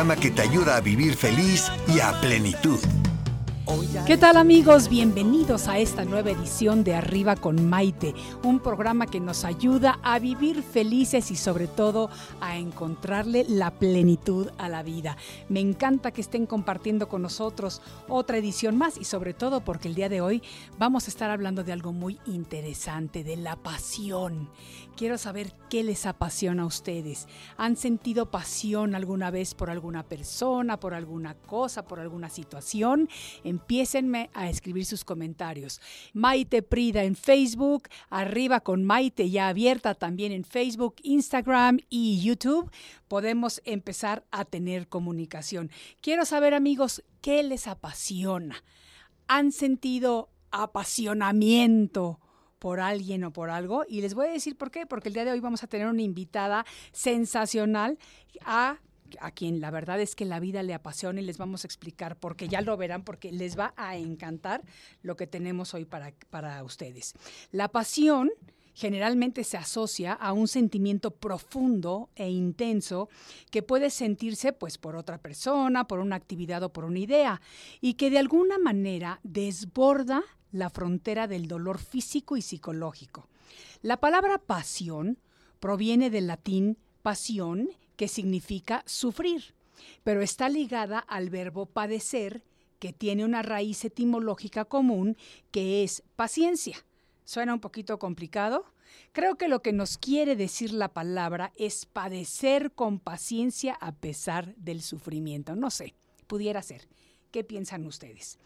programa que te ayuda a vivir feliz y a plenitud. ¿Qué tal amigos? Bienvenidos a esta nueva edición de Arriba con Maite, un programa que nos ayuda a vivir felices y sobre todo a encontrarle la plenitud a la vida. Me encanta que estén compartiendo con nosotros otra edición más y sobre todo porque el día de hoy vamos a estar hablando de algo muy interesante, de la pasión. Quiero saber qué les apasiona a ustedes. ¿Han sentido pasión alguna vez por alguna persona, por alguna cosa, por alguna situación? Empiecenme a escribir sus comentarios. Maite Prida en Facebook, arriba con Maite ya abierta también en Facebook, Instagram y YouTube. Podemos empezar a tener comunicación. Quiero saber amigos, ¿qué les apasiona? ¿Han sentido apasionamiento? Por alguien o por algo. Y les voy a decir por qué, porque el día de hoy vamos a tener una invitada sensacional a a quien la verdad es que la vida le apasiona y les vamos a explicar porque ya lo verán, porque les va a encantar lo que tenemos hoy para, para ustedes. La pasión generalmente se asocia a un sentimiento profundo e intenso que puede sentirse pues por otra persona, por una actividad o por una idea y que de alguna manera desborda la frontera del dolor físico y psicológico. La palabra pasión proviene del latín pasión, que significa sufrir, pero está ligada al verbo padecer, que tiene una raíz etimológica común, que es paciencia. ¿Suena un poquito complicado? Creo que lo que nos quiere decir la palabra es padecer con paciencia a pesar del sufrimiento. No sé, pudiera ser. ¿Qué piensan ustedes?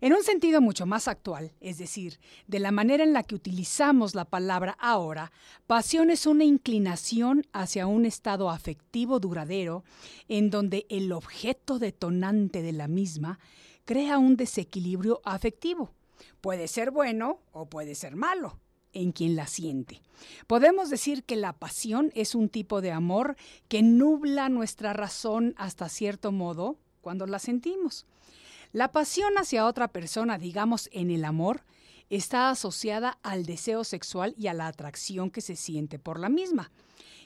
En un sentido mucho más actual, es decir, de la manera en la que utilizamos la palabra ahora, pasión es una inclinación hacia un estado afectivo duradero en donde el objeto detonante de la misma crea un desequilibrio afectivo. Puede ser bueno o puede ser malo en quien la siente. Podemos decir que la pasión es un tipo de amor que nubla nuestra razón hasta cierto modo cuando la sentimos. La pasión hacia otra persona, digamos en el amor, está asociada al deseo sexual y a la atracción que se siente por la misma.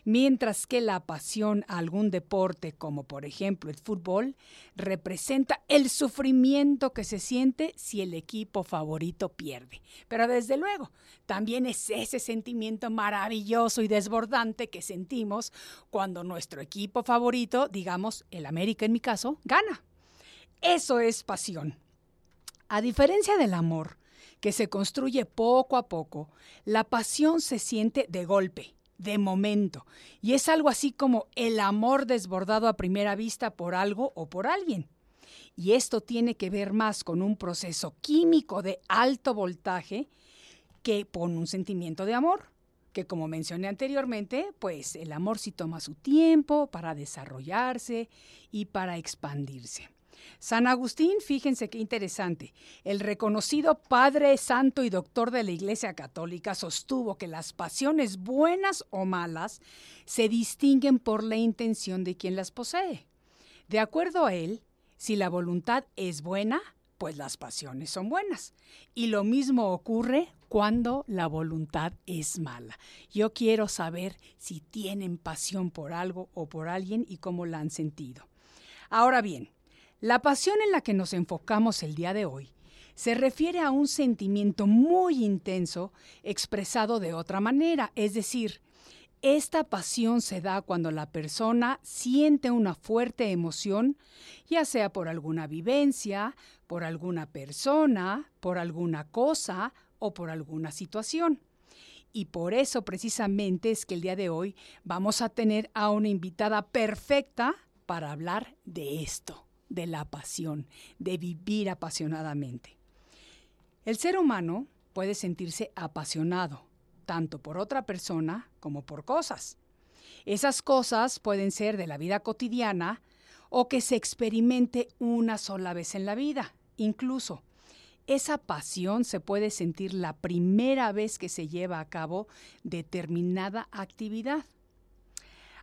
Mientras que la pasión a algún deporte, como por ejemplo el fútbol, representa el sufrimiento que se siente si el equipo favorito pierde. Pero desde luego, también es ese sentimiento maravilloso y desbordante que sentimos cuando nuestro equipo favorito, digamos el América en mi caso, gana. Eso es pasión. A diferencia del amor, que se construye poco a poco, la pasión se siente de golpe, de momento, y es algo así como el amor desbordado a primera vista por algo o por alguien. Y esto tiene que ver más con un proceso químico de alto voltaje que con un sentimiento de amor, que como mencioné anteriormente, pues el amor sí toma su tiempo para desarrollarse y para expandirse. San Agustín, fíjense qué interesante, el reconocido Padre Santo y Doctor de la Iglesia Católica sostuvo que las pasiones buenas o malas se distinguen por la intención de quien las posee. De acuerdo a él, si la voluntad es buena, pues las pasiones son buenas. Y lo mismo ocurre cuando la voluntad es mala. Yo quiero saber si tienen pasión por algo o por alguien y cómo la han sentido. Ahora bien, la pasión en la que nos enfocamos el día de hoy se refiere a un sentimiento muy intenso expresado de otra manera, es decir, esta pasión se da cuando la persona siente una fuerte emoción, ya sea por alguna vivencia, por alguna persona, por alguna cosa o por alguna situación. Y por eso precisamente es que el día de hoy vamos a tener a una invitada perfecta para hablar de esto de la pasión, de vivir apasionadamente. El ser humano puede sentirse apasionado, tanto por otra persona como por cosas. Esas cosas pueden ser de la vida cotidiana o que se experimente una sola vez en la vida. Incluso, esa pasión se puede sentir la primera vez que se lleva a cabo determinada actividad.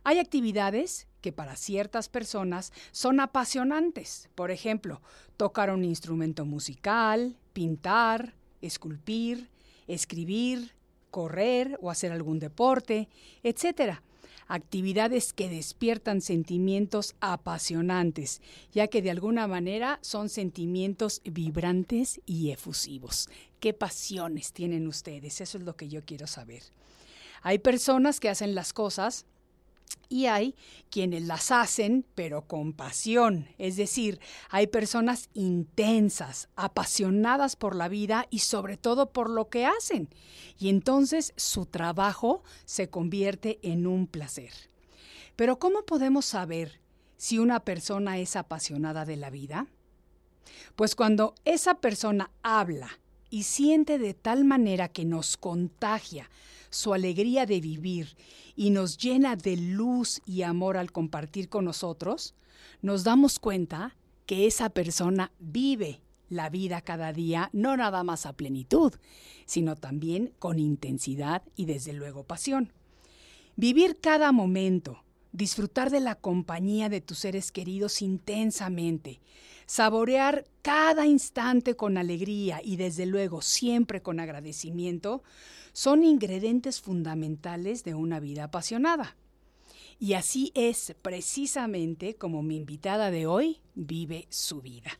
Hay actividades que para ciertas personas son apasionantes. Por ejemplo, tocar un instrumento musical, pintar, esculpir, escribir, correr o hacer algún deporte, etc. actividades que despiertan sentimientos apasionantes, ya que de alguna manera son sentimientos vibrantes y efusivos. ¿Qué pasiones tienen ustedes? Eso es lo que yo quiero saber. Hay personas que hacen las cosas y hay quienes las hacen, pero con pasión. Es decir, hay personas intensas, apasionadas por la vida y sobre todo por lo que hacen. Y entonces su trabajo se convierte en un placer. Pero ¿cómo podemos saber si una persona es apasionada de la vida? Pues cuando esa persona habla y siente de tal manera que nos contagia su alegría de vivir y nos llena de luz y amor al compartir con nosotros, nos damos cuenta que esa persona vive la vida cada día, no nada más a plenitud, sino también con intensidad y desde luego pasión. Vivir cada momento, disfrutar de la compañía de tus seres queridos intensamente, saborear cada instante con alegría y desde luego siempre con agradecimiento, son ingredientes fundamentales de una vida apasionada. Y así es precisamente como mi invitada de hoy vive su vida.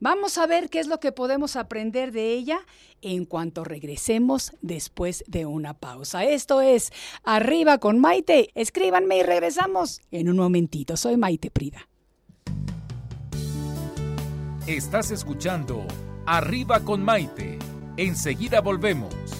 Vamos a ver qué es lo que podemos aprender de ella en cuanto regresemos después de una pausa. Esto es Arriba con Maite. Escríbanme y regresamos en un momentito. Soy Maite Prida. Estás escuchando Arriba con Maite. Enseguida volvemos.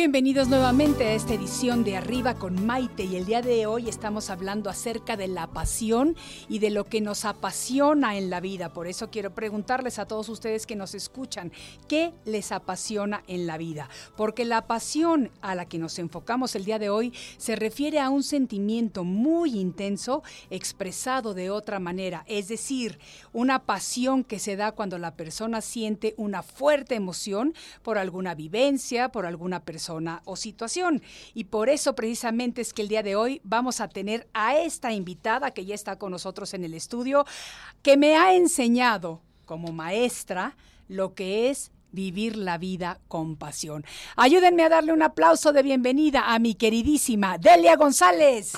Bienvenidos nuevamente a esta edición de Arriba con Maite y el día de hoy estamos hablando acerca de la pasión y de lo que nos apasiona en la vida. Por eso quiero preguntarles a todos ustedes que nos escuchan, ¿qué les apasiona en la vida? Porque la pasión a la que nos enfocamos el día de hoy se refiere a un sentimiento muy intenso expresado de otra manera, es decir, una pasión que se da cuando la persona siente una fuerte emoción por alguna vivencia, por alguna persona o situación. Y por eso precisamente es que el día de hoy vamos a tener a esta invitada que ya está con nosotros en el estudio, que me ha enseñado como maestra lo que es vivir la vida con pasión. Ayúdenme a darle un aplauso de bienvenida a mi queridísima Delia González.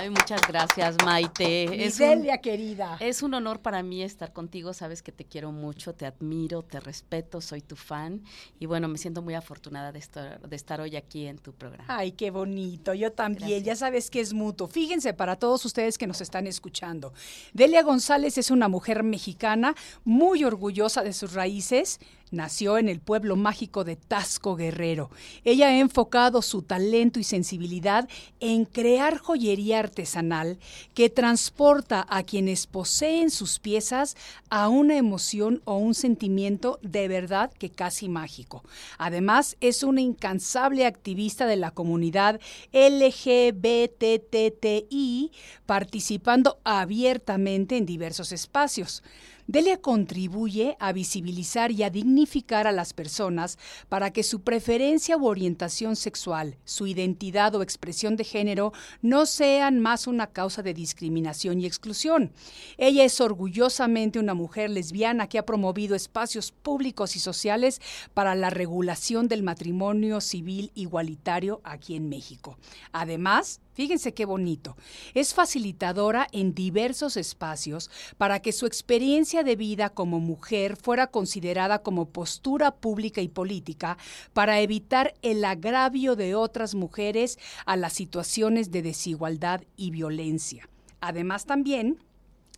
Ay, muchas gracias, Maite. Es Delia, un, querida. es un honor para mí estar contigo. Sabes que te quiero mucho, te admiro, te respeto, soy tu fan. Y bueno, me siento muy afortunada de estar, de estar hoy aquí en tu programa. Ay, qué bonito. Yo también. Gracias. Ya sabes que es mutuo. Fíjense para todos ustedes que nos están escuchando. Delia González es una mujer mexicana muy orgullosa de sus raíces. Nació en el pueblo mágico de Tasco Guerrero. Ella ha enfocado su talento y sensibilidad en crear joyería artesanal que transporta a quienes poseen sus piezas a una emoción o un sentimiento de verdad que casi mágico. Además, es una incansable activista de la comunidad LGBTTI, participando abiertamente en diversos espacios. Delia contribuye a visibilizar y a dignificar a las personas para que su preferencia u orientación sexual, su identidad o expresión de género no sean más una causa de discriminación y exclusión. Ella es orgullosamente una mujer lesbiana que ha promovido espacios públicos y sociales para la regulación del matrimonio civil igualitario aquí en México. Además, Fíjense qué bonito. Es facilitadora en diversos espacios para que su experiencia de vida como mujer fuera considerada como postura pública y política para evitar el agravio de otras mujeres a las situaciones de desigualdad y violencia. Además también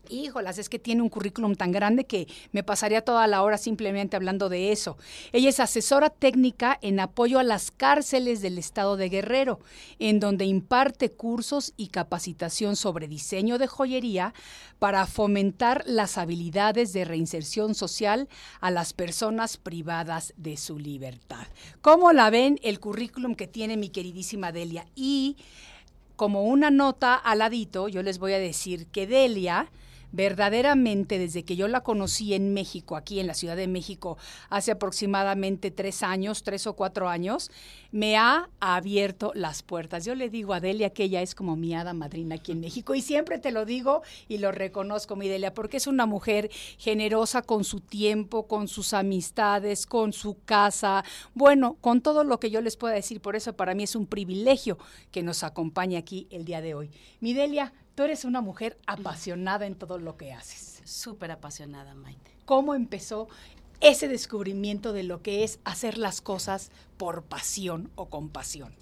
Híjolas, es que tiene un currículum tan grande que me pasaría toda la hora simplemente hablando de eso. Ella es asesora técnica en apoyo a las cárceles del estado de Guerrero, en donde imparte cursos y capacitación sobre diseño de joyería para fomentar las habilidades de reinserción social a las personas privadas de su libertad. ¿Cómo la ven el currículum que tiene mi queridísima Delia? Y como una nota al yo les voy a decir que Delia verdaderamente desde que yo la conocí en México, aquí en la Ciudad de México, hace aproximadamente tres años, tres o cuatro años, me ha abierto las puertas. Yo le digo a Delia que ella es como mi hada madrina aquí en México y siempre te lo digo y lo reconozco, mi Delia, porque es una mujer generosa con su tiempo, con sus amistades, con su casa, bueno, con todo lo que yo les pueda decir. Por eso para mí es un privilegio que nos acompañe aquí el día de hoy. Mi Delia, Tú eres una mujer apasionada en todo lo que haces. Súper apasionada, Maite. ¿Cómo empezó ese descubrimiento de lo que es hacer las cosas por pasión o con pasión?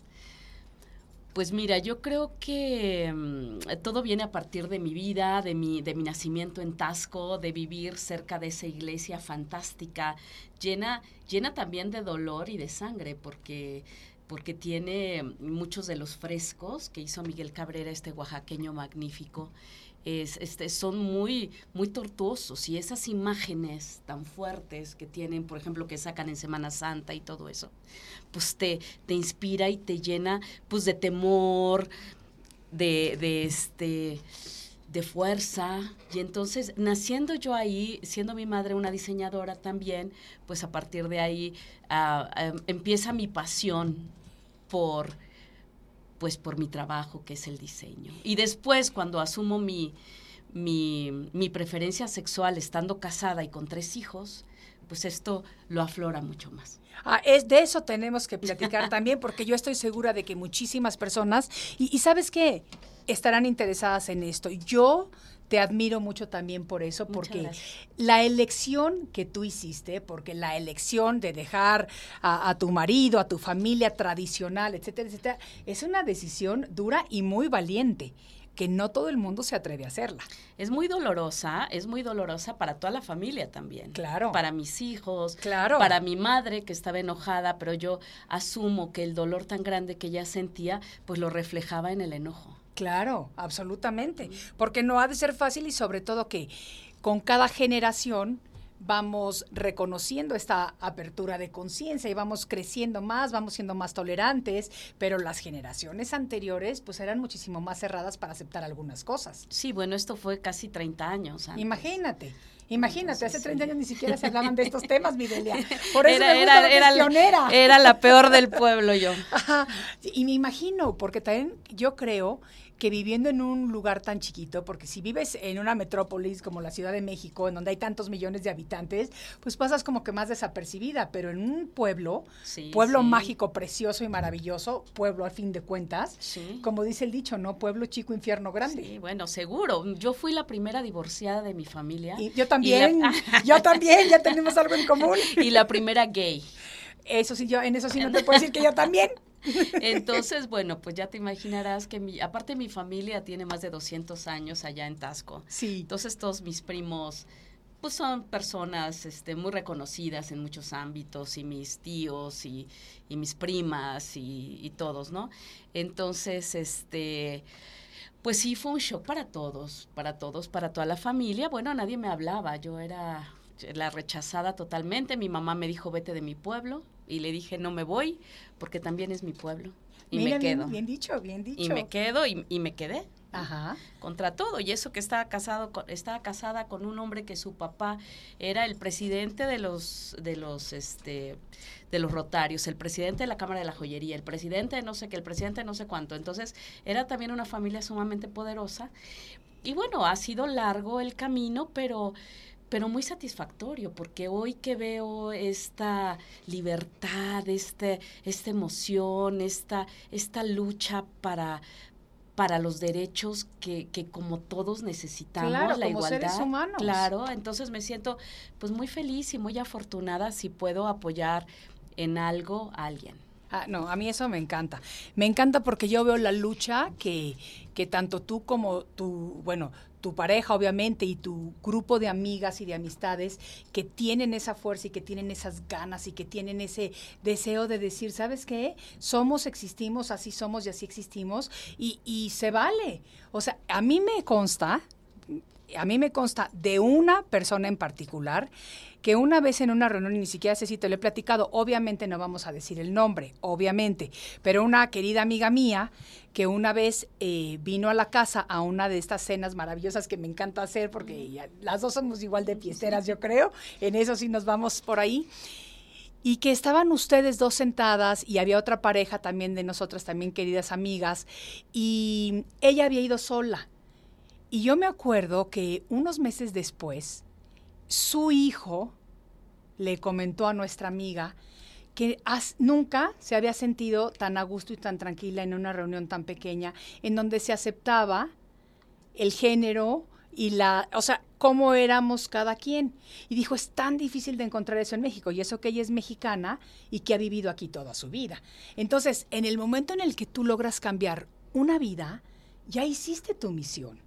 Pues mira, yo creo que mm, todo viene a partir de mi vida, de mi, de mi nacimiento en Tasco, de vivir cerca de esa iglesia fantástica, llena, llena también de dolor y de sangre, porque porque tiene muchos de los frescos que hizo Miguel Cabrera, este oaxaqueño magnífico. Es, este, son muy, muy tortuosos y esas imágenes tan fuertes que tienen, por ejemplo, que sacan en Semana Santa y todo eso, pues te, te inspira y te llena pues de temor, de, de este de fuerza y entonces naciendo yo ahí siendo mi madre una diseñadora también pues a partir de ahí ah, ah, empieza mi pasión por pues por mi trabajo que es el diseño. Y después cuando asumo mi, mi, preferencia sexual estando casada y con tres hijos, pues esto lo aflora mucho más. Ah, es de eso tenemos que platicar también, porque yo estoy segura de que muchísimas personas, y, y sabes qué, estarán interesadas en esto. Yo te admiro mucho también por eso, porque la elección que tú hiciste, porque la elección de dejar a, tu marido, a tu familia tradicional, etcétera, etcétera, es una decisión dura y muy valiente que no todo el mundo se atreve a hacerla. Es muy dolorosa, es muy dolorosa para toda la familia también. Claro. Para mis hijos, claro. para mi madre que estaba enojada, pero yo asumo que el dolor tan grande que ella sentía, pues lo reflejaba en el enojo. Claro, absolutamente, porque no ha de ser fácil y sobre todo que con cada generación vamos reconociendo esta apertura de conciencia y vamos creciendo más, vamos siendo más tolerantes, pero las generaciones anteriores pues eran muchísimo más cerradas para aceptar algunas cosas. Sí, bueno, esto fue casi 30 años. Imagínate. Imagínate, hace 30 años ni siquiera se hablaban de estos temas, Midelia. Por eso era, me gusta era, pionera. Era la peor del pueblo yo. Y me imagino, porque también yo creo que viviendo en un lugar tan chiquito, porque si vives en una metrópolis como la Ciudad de México, en donde hay tantos millones de habitantes, pues pasas como que más desapercibida, pero en un pueblo, pueblo mágico, precioso y maravilloso, pueblo al fin de cuentas, como dice el dicho, ¿no? Pueblo chico, infierno grande. Sí, bueno, seguro. Yo fui la primera divorciada de mi familia. Y yo también, yo también, ya tenemos algo en común. Y la primera gay. Eso sí, yo en eso sí no te puedo decir que yo también. Entonces, bueno, pues ya te imaginarás que mi, aparte mi familia tiene más de 200 años allá en Tasco. Sí. Entonces todos mis primos pues son personas este, muy reconocidas en muchos ámbitos y mis tíos y, y mis primas y, y, todos, ¿no? Entonces, este, pues sí fue un shock para todos, para todos, para toda la familia. Bueno, nadie me hablaba, yo era la rechazada totalmente. Mi mamá me dijo, vete de mi pueblo, y le dije, no me voy, porque también es mi pueblo. Y me quedo. Bien, dicho, bien dicho. Y me quedo y, y me quedé. Ajá. contra todo y eso que estaba casado estaba casada con un hombre que su papá era el presidente de los de los este de los rotarios el presidente de la cámara de la joyería el presidente de no sé qué el presidente de no sé cuánto entonces era también una familia sumamente poderosa y bueno ha sido largo el camino pero pero muy satisfactorio, porque hoy que veo esta libertad, este, esta emoción, esta, esta lucha para, para los derechos que, que como todos necesitamos, la como igualdad. Seres humanos. Claro, entonces me siento pues muy feliz y muy afortunada si puedo apoyar en algo a alguien. Ah, no, a mí eso me encanta. Me encanta porque yo veo la lucha que, que tanto tú como tu, bueno, tu pareja obviamente y tu grupo de amigas y de amistades que tienen esa fuerza y que tienen esas ganas y que tienen ese deseo de decir, ¿sabes qué? Somos, existimos, así somos y así existimos y, y se vale. O sea, a mí me consta, a mí me consta de una persona en particular que una vez en una reunión, y ni siquiera sé si te lo he platicado, obviamente no vamos a decir el nombre, obviamente, pero una querida amiga mía que una vez eh, vino a la casa a una de estas cenas maravillosas que me encanta hacer, porque las dos somos igual de fiesteras, yo creo, en eso sí nos vamos por ahí y que estaban ustedes dos sentadas y había otra pareja también de nosotras, también queridas amigas, y ella había ido sola. Y yo me acuerdo que unos meses después, su hijo le comentó a nuestra amiga que nunca se había sentido tan a gusto y tan tranquila en una reunión tan pequeña, en donde se aceptaba el género y la, o sea, cómo éramos cada quien. Y dijo, es tan difícil de encontrar eso en México, y eso que ella es mexicana y que ha vivido aquí toda su vida. Entonces, en el momento en el que tú logras cambiar una vida, ya hiciste tu misión,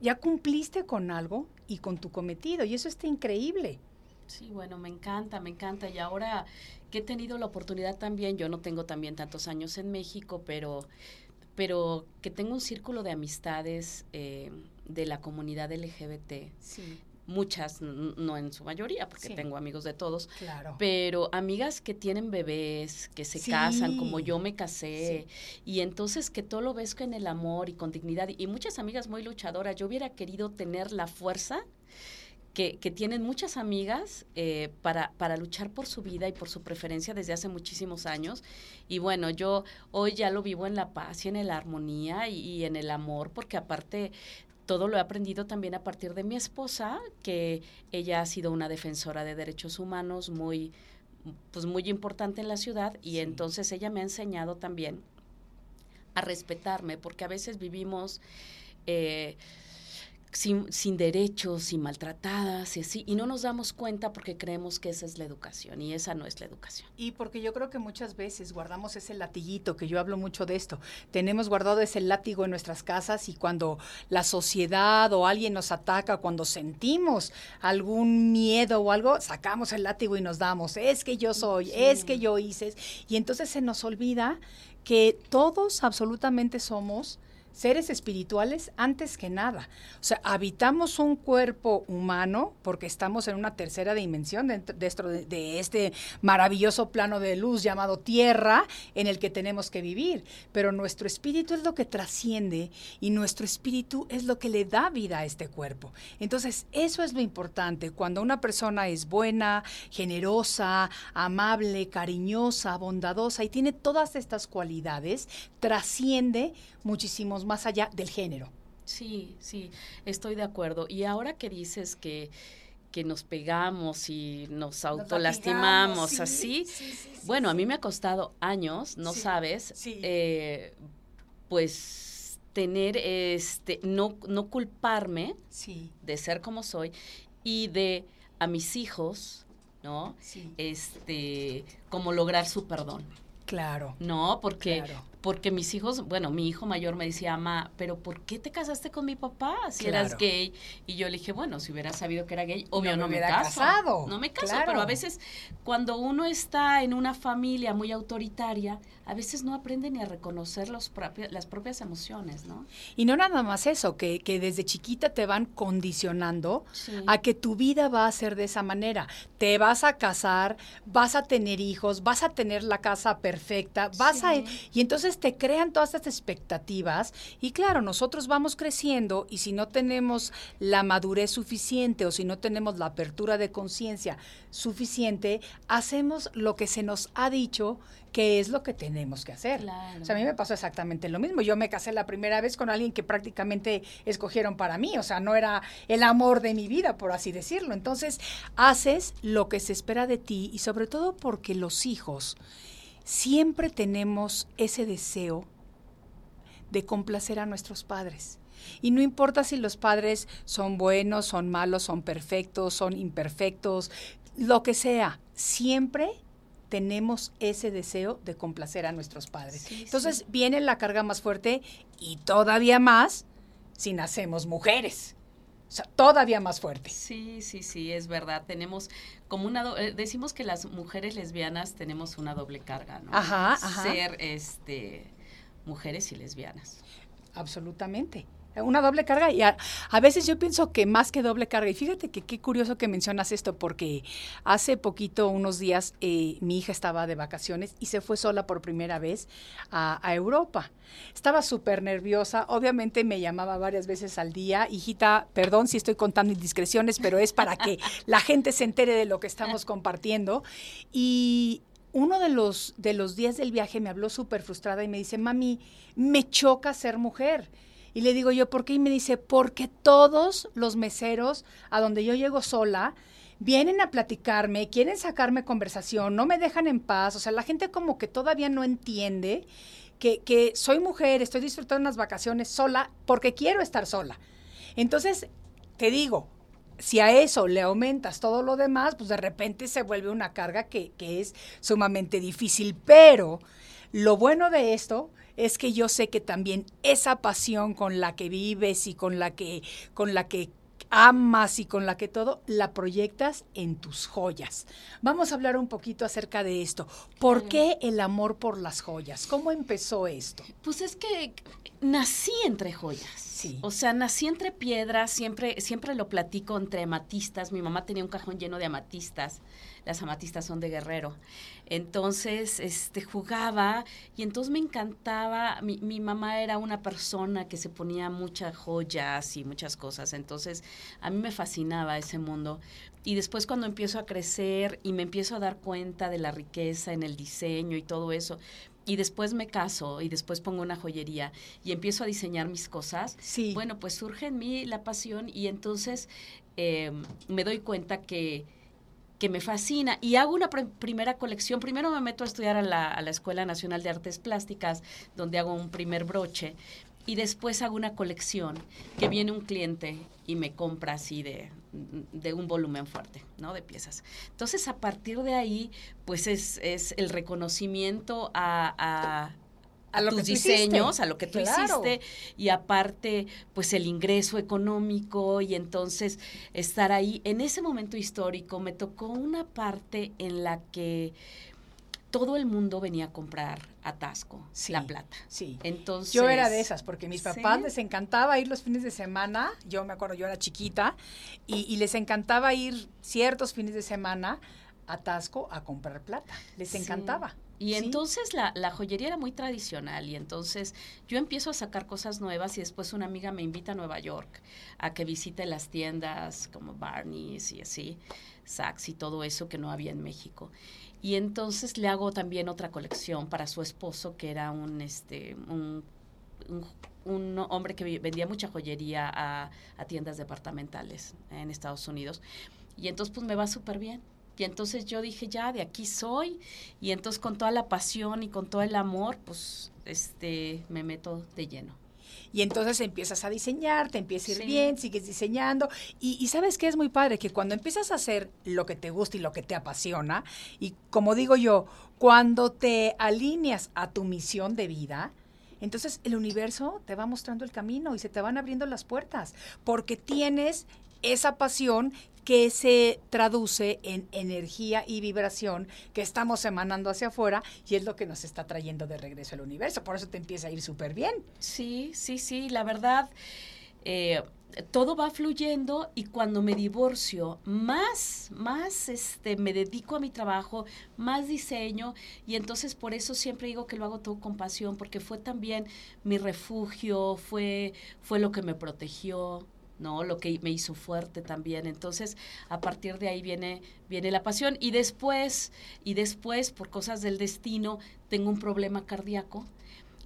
ya cumpliste con algo y con tu cometido. Y eso está increíble. Sí, bueno, me encanta, me encanta. Y ahora que he tenido la oportunidad también, yo no tengo también tantos años en México, pero, pero que tengo un círculo de amistades eh, de la comunidad LGBT. Sí muchas, no en su mayoría, porque tengo amigos de todos, claro. pero amigas que tienen bebés, que se casan, como yo me casé, y entonces que todo lo ves con el amor y con dignidad, y muchas amigas muy luchadoras, yo hubiera querido tener la fuerza que, que, tienen muchas amigas eh, para, para luchar por su vida y por su preferencia desde hace muchísimos años. Y bueno, yo hoy ya lo vivo en la paz y en la armonía y en el amor, porque aparte todo lo he aprendido también a partir de mi esposa, que ella ha sido una defensora de derechos humanos muy, pues muy importante en la ciudad y entonces ella me ha enseñado también a respetarme, porque a veces vivimos eh, sin, sin, derechos y maltratadas y así, y no nos damos cuenta porque creemos que esa es la educación y esa no es la educación. Y porque yo creo que muchas veces guardamos ese latiguito, que yo hablo mucho de esto, tenemos guardado ese látigo en nuestras casas y cuando la sociedad o alguien nos ataca, cuando sentimos algún miedo o algo, sacamos el látigo y nos damos, es que yo soy, es que yo hice, y entonces se nos olvida que todos absolutamente somos seres espirituales antes que nada. O sea, habitamos un cuerpo humano porque estamos en una tercera dimensión dentro de, este maravilloso plano de luz llamado tierra en el que tenemos que vivir. Pero nuestro espíritu es lo que trasciende y nuestro espíritu es lo que le da vida a este cuerpo. Entonces, eso es lo importante. Cuando una persona es buena, generosa, amable, cariñosa, bondadosa y tiene todas estas cualidades, trasciende más allá del género. Sí, sí, estoy de acuerdo. Y ahora que dices que que nos pegamos y nos autolastimamos así. bueno, a mí me ha costado años, no sabes, eh, pues tener este, no, no culparme de ser como soy y de a mis hijos, ¿no? Este, como lograr su perdón. Claro. No, porque porque mis hijos, bueno, mi hijo mayor me decía, ama, pero ¿por qué te casaste con mi papá si eras gay? Y yo le dije, bueno, si hubiera sabido que era gay, obvio no, me, caso. Casado. No me caso, pero a veces cuando uno está en una familia muy autoritaria, a veces no aprende ni a reconocer los las propias emociones, ¿no? Y no nada más eso, que, que desde chiquita te van condicionando a que tu vida va a ser de esa manera. Te vas a casar, vas a tener hijos, vas a tener la casa perfecta, vas a... Y entonces te crean todas estas expectativas y claro, nosotros vamos creciendo y si no tenemos la madurez suficiente o si no tenemos la apertura de conciencia suficiente, hacemos lo que se nos ha dicho que es lo que tenemos que hacer. O sea, a mí me pasó exactamente lo mismo. Yo me casé la primera vez con alguien que prácticamente escogieron para mí, o sea, no era el amor de mi vida, por así decirlo. Entonces, haces lo que se espera de ti y sobre todo porque los hijos siempre tenemos ese deseo de complacer a nuestros padres. Y no importa si los padres son buenos, son malos, son perfectos, son imperfectos, lo que sea, siempre tenemos ese deseo de complacer a nuestros padres. Entonces viene la carga más fuerte y todavía más si nacemos mujeres. O sea, todavía más fuerte. Sí, sí, sí, es verdad. Tenemos como una, eh, decimos que las mujeres lesbianas tenemos una doble carga, ¿no? Ajá, ajá. Ser, este, mujeres y lesbianas. Absolutamente una doble carga y a, veces yo pienso que más que doble carga, y fíjate que qué curioso que mencionas esto, porque hace poquito, unos días, eh, mi hija estaba de vacaciones y se fue sola por primera vez a, Europa. Estaba súper nerviosa, obviamente me llamaba varias veces al día, hijita, perdón si estoy contando indiscreciones, pero es para que la gente se entere de lo que estamos compartiendo. Y, uno de los, de los días del viaje me habló súper frustrada y me dice, mami, me choca ser mujer. Y le digo yo, ¿por qué? Y me dice, porque todos los meseros a donde yo llego sola vienen a platicarme, quieren sacarme conversación, no me dejan en paz. O sea, la gente como que todavía no entiende que, que soy mujer, estoy disfrutando unas vacaciones sola porque quiero estar sola. Entonces, te digo, si a eso le aumentas todo lo demás, pues de repente se vuelve una carga que, que es sumamente difícil. Pero lo bueno de esto es que yo sé que también esa pasión con la que vives y con la que, con la que amas y con la que todo la proyectas en tus joyas. Vamos a hablar un poquito acerca de esto. ¿Por qué el amor por las joyas? ¿Cómo empezó esto? Pues es que nací entre joyas. O sea, nací entre piedras, siempre, siempre lo platico entre amatistas. Mi mamá tenía un cajón lleno de amatistas. Las amatistas son de guerrero. Entonces, este, jugaba y entonces me encantaba. Mi, mi mamá era una persona que se ponía muchas joyas y muchas cosas. Entonces, a mí me fascinaba ese mundo. Y después cuando empiezo a crecer y me empiezo a dar cuenta de la riqueza en el diseño y todo eso, y después me caso y después pongo una joyería y empiezo a diseñar mis cosas, sí. bueno, pues surge en mí la pasión y entonces em, me doy cuenta que, que me fascina y hago una primera colección. Primero me meto a estudiar a la, a la Escuela Nacional de Artes Plásticas, donde hago un primer broche y después hago una colección que viene un cliente y me compra así de, de un volumen fuerte, ¿no? De piezas. Entonces, a partir de ahí, pues es, es el reconocimiento a, a tus diseños, a lo que tú hiciste, y aparte, pues el ingreso económico, y entonces estar ahí. En ese momento histórico me tocó una parte en la que todo el mundo venía a comprar atasco, la plata. Sí. Entonces. Yo era de esas, porque mis papás les encantaba ir los fines de semana. Yo me acuerdo, yo era chiquita, y, les encantaba ir ciertos fines de semana a Tasco a comprar plata. Les encantaba. Y entonces la, la, joyería era muy tradicional y entonces yo empiezo a sacar cosas nuevas y después una amiga me invita a Nueva York a que visite las tiendas como Barney's y así, Saks y todo eso que no había en México. Y entonces le hago también otra colección para su esposo, que era un, este, un, un, hombre que vendía mucha joyería a, a, tiendas departamentales en Estados Unidos. Y entonces pues me va súper bien. Y entonces yo dije, ya, de aquí soy. Y entonces con toda la pasión y con todo el amor, pues este, me meto de lleno. Y entonces empiezas a diseñar, te empieza a ir bien, sigues diseñando. Y, sabes que es muy padre que cuando empiezas a hacer lo que te gusta y lo que te apasiona y como digo yo, cuando te alineas a tu misión de vida, entonces el universo te va mostrando el camino y se te van abriendo las puertas porque tienes esa pasión que se traduce en energía y vibración que estamos emanando hacia afuera y es lo que nos está trayendo de regreso al universo. Por eso te empieza a ir súper bien. Sí, sí, sí, la verdad. Eh, todo va fluyendo y cuando me divorcio, más, más este, me dedico a mi trabajo, más diseño y entonces por eso siempre digo que lo hago todo con pasión porque fue también mi refugio, fue, fue lo que me protegió, ¿no? Lo que me hizo fuerte también. Entonces, a partir de ahí viene, viene la pasión. Y después, y después, por cosas del destino, tengo un problema cardíaco.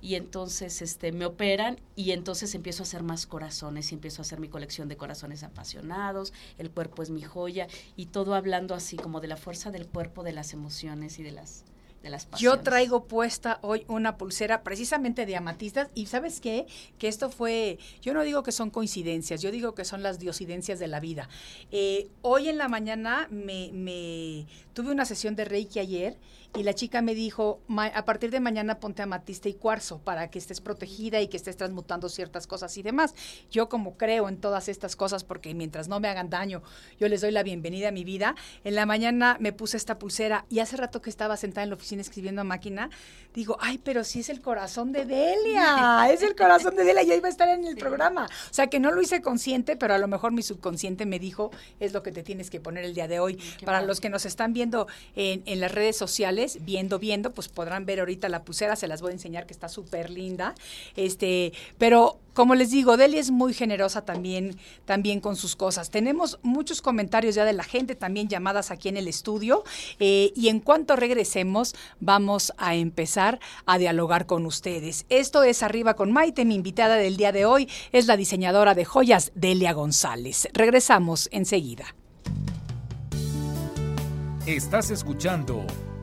Y entonces este, me operan y entonces empiezo a hacer más corazones y empiezo a hacer mi colección de corazones apasionados, el cuerpo es mi joya y todo hablando así como de la fuerza del cuerpo, de las emociones y de las, yo traigo puesta hoy una pulsera precisamente de amatistas y ¿sabes qué? Que esto fue, yo no digo que son coincidencias, yo digo que son las diosidencias de la vida. Eh, hoy en la mañana me, me tuve una sesión de Reiki ayer y la chica me dijo, a partir de mañana ponte amatista y cuarzo para que estés protegida y que estés transmutando ciertas cosas y demás. Yo como creo en todas estas cosas, porque mientras no me hagan daño, yo les doy la bienvenida a mi vida, en la mañana me puse esta pulsera y hace rato que estaba sentada en la oficina escribiendo a máquina, digo, ay, pero si es el corazón de Delia, es el corazón de Delia, ya iba a estar en el programa. O sea que no lo hice consciente, pero a lo mejor mi subconsciente me dijo, es lo que te tienes que poner el día de hoy. Para los que nos están viendo en, en las redes sociales, viendo, viendo, pues podrán ver ahorita la pulsera, se las voy a enseñar que está súper linda. Este, pero como les digo, Delia es muy generosa también, también con sus cosas. Tenemos muchos comentarios ya de la gente, también llamadas aquí en el estudio. Eh, y en cuanto regresemos, vamos a empezar a dialogar con ustedes. Esto es Arriba con Maite. Mi invitada del día de hoy es la diseñadora de joyas, Delia González. Regresamos enseguida. Estás escuchando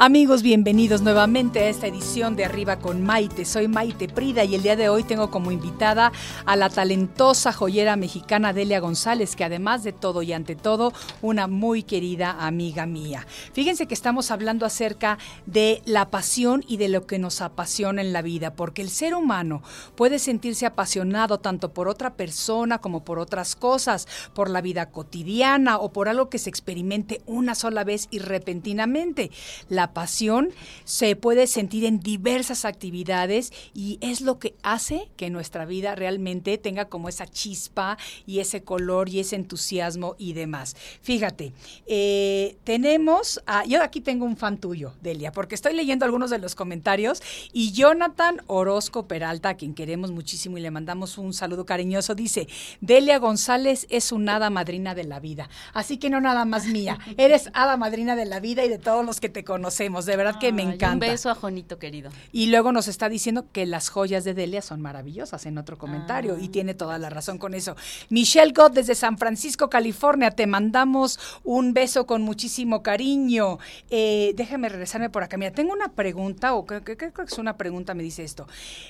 Amigos, bienvenidos nuevamente a esta edición de Arriba con Maite. Soy Maite Prida y el día de hoy tengo como invitada a la talentosa joyera mexicana Delia González, que además de todo y ante todo, una muy querida amiga mía. Fíjense que estamos hablando acerca de la pasión y de lo que nos apasiona en la vida, porque el ser humano puede sentirse apasionado tanto por otra persona como por otras cosas, por la vida cotidiana o por algo que se experimente una sola vez y repentinamente. La pasión se puede sentir en diversas actividades y es lo que hace que nuestra vida realmente tenga como esa chispa y ese color y ese entusiasmo y demás. Fíjate, eh, tenemos, a- yo aquí tengo un fan tuyo, Delia, porque estoy leyendo algunos de los comentarios y Jonathan Orozco Peralta, a quien queremos muchísimo y le mandamos un saludo cariñoso, dice, Delia González es una hada madrina de la vida. Así que no nada más mía, eres hada madrina de la vida y de todos los que te De verdad que me encanta. Un beso a Jonito querido. Y luego nos está diciendo que las joyas de Delia son maravillosas en otro comentario y tiene toda la razón con eso. Michelle Gott desde San Francisco, California, te mandamos un beso con muchísimo cariño. Eh, déjame regresarme por acá. Mira, tengo una pregunta, o creo, creo- creo que es una pregunta, me dice esto.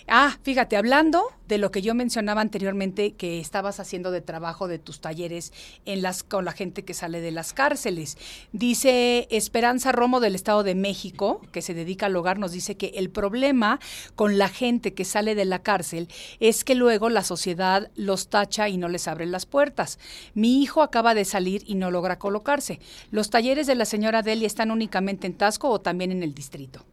Ah, fíjate, hablando de lo que yo mencionaba anteriormente, que estabas haciendo de trabajo de tus talleres en las, con la gente que sale de las cárceles. Dice Esperanza Romo del Estado de México, que se dedica al hogar, nos dice que el problema con la gente que sale de la cárcel es que luego la sociedad los tacha y no les abre las puertas. Mi hijo acaba de salir y no logra colocarse. ¿Los talleres de la señora Delia están únicamente en Tasco o también en el distrito?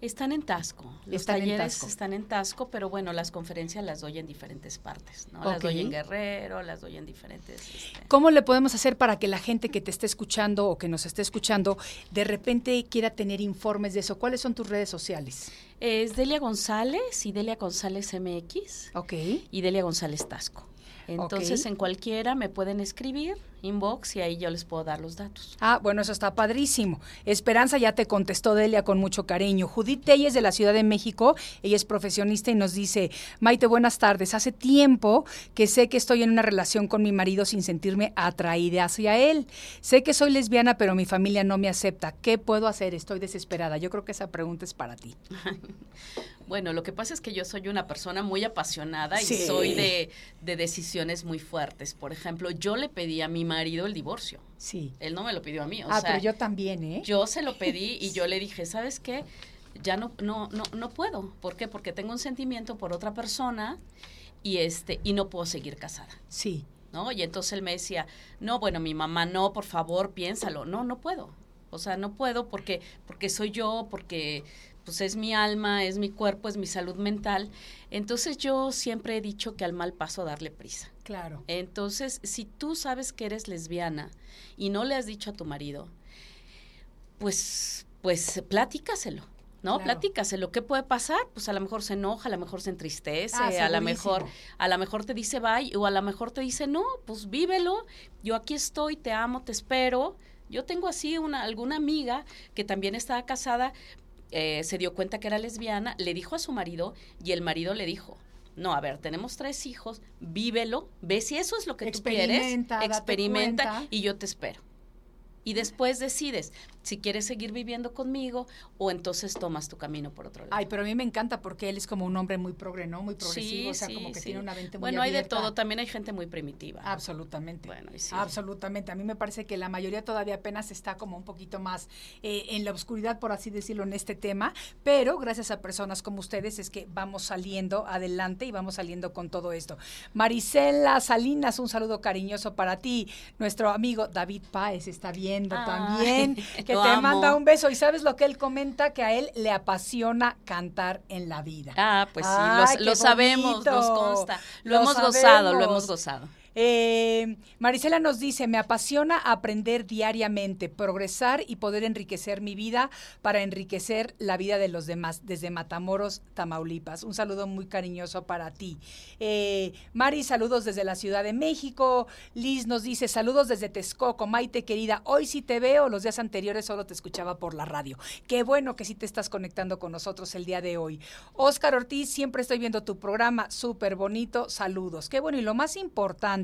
Están en Tasco. Los Están en talleres Tasco. están en Tasco, pero bueno, las conferencias las doy en diferentes partes, ¿no? Las doy en Guerrero, las doy en diferentes... este, ¿Cómo le podemos hacer para que la gente que te esté escuchando o que nos esté escuchando de repente quiera tener informes de eso? ¿Cuáles son tus redes sociales? Es Delia González y Delia González MX Ok. y Delia González Tasco. Entonces, en cualquiera me pueden escribir, inbox, y ahí yo les puedo dar los datos. Ah, bueno, eso está padrísimo. Esperanza ya te contestó Delia con mucho cariño. Judith Tey es de la Ciudad de México, ella es profesionista y nos dice, Maite, buenas tardes. Hace tiempo que sé que estoy en una relación con mi marido sin sentirme atraída hacia él. Sé que soy lesbiana, pero mi familia no me acepta. ¿Qué puedo hacer? Estoy desesperada. Yo creo que esa pregunta es para ti. Bueno, lo que pasa es que yo soy una persona muy apasionada Sí. y soy de, de decisiones muy fuertes. Por ejemplo, yo le pedí a mi marido el divorcio. Sí. Él no me lo pidió a mí. O ah, sea, pero yo también, ¿eh? yo se lo pedí y yo le dije, ¿sabes qué? Ya no, no, no, no puedo. ¿Por qué? Porque tengo un sentimiento por otra persona y este, y no puedo seguir casada. Sí. ¿No? Y entonces él me decía, no, bueno, mi mamá, no, por favor, piénsalo. No, no puedo. O sea, no puedo porque, porque soy yo, porque pues es mi alma, es mi cuerpo, es mi salud mental. Entonces yo siempre he dicho que al mal paso darle prisa. Claro. Entonces, si tú sabes que eres lesbiana y no le has dicho a tu marido, pues, pues platícaselo. ¿no? Claro. Platícaselo. ¿Qué puede pasar? Pues a lo mejor se enoja, a lo mejor se entristece, Ah, a lo mejor, a lo mejor te dice bye, o a lo mejor te dice no, pues vívelo, yo aquí estoy, te amo, te espero. Yo tengo así una, alguna amiga que también estaba casada, eh, se dio cuenta que era lesbiana, le dijo a su marido y el marido le dijo, no, a ver, tenemos tres hijos, vívelo, ve si eso es lo que tú quieres, Experimenta, cuenta. y yo te espero. Y después decides si quieres seguir viviendo conmigo o entonces tomas tu camino por otro lado. Ay, pero a mí me encanta porque él es como un hombre muy progre, ¿no? Muy progresivo, Sí, o sea, sí, como que sí. tiene una mente muy Bueno, hay de todo, también hay gente muy primitiva. Absolutamente. Bueno, y sí. Absolutamente. A mí me parece que la mayoría todavía apenas está como un poquito más eh, en la oscuridad, por así decirlo, en este tema, pero gracias a personas como ustedes es que vamos saliendo adelante y vamos saliendo con todo esto. Marisela Salinas, un saludo cariñoso para ti. Nuestro amigo David Páez está viendo Ay, también, que lo te amo. manda un beso. ¿Y sabes lo que él comenta? Que a él le apasiona cantar en la vida. Ah, pues sí, Ay, lo- sabemos, nos consta. Lo, Lo hemos gozado, lo hemos gozado. Eh, Marisela nos dice, me apasiona aprender diariamente, progresar y poder enriquecer mi vida para enriquecer la vida de los demás, desde Matamoros, Tamaulipas. Un saludo muy cariñoso para ti. Eh, Mari, saludos desde la Ciudad de México. Liz nos dice, saludos desde Texcoco. Maite, querida, hoy sí te veo, los días anteriores solo te escuchaba por la radio. Qué bueno que sí te estás conectando con nosotros el día de hoy. Oscar Ortiz, siempre estoy viendo tu programa, súper bonito, saludos. Qué bueno, y lo más importante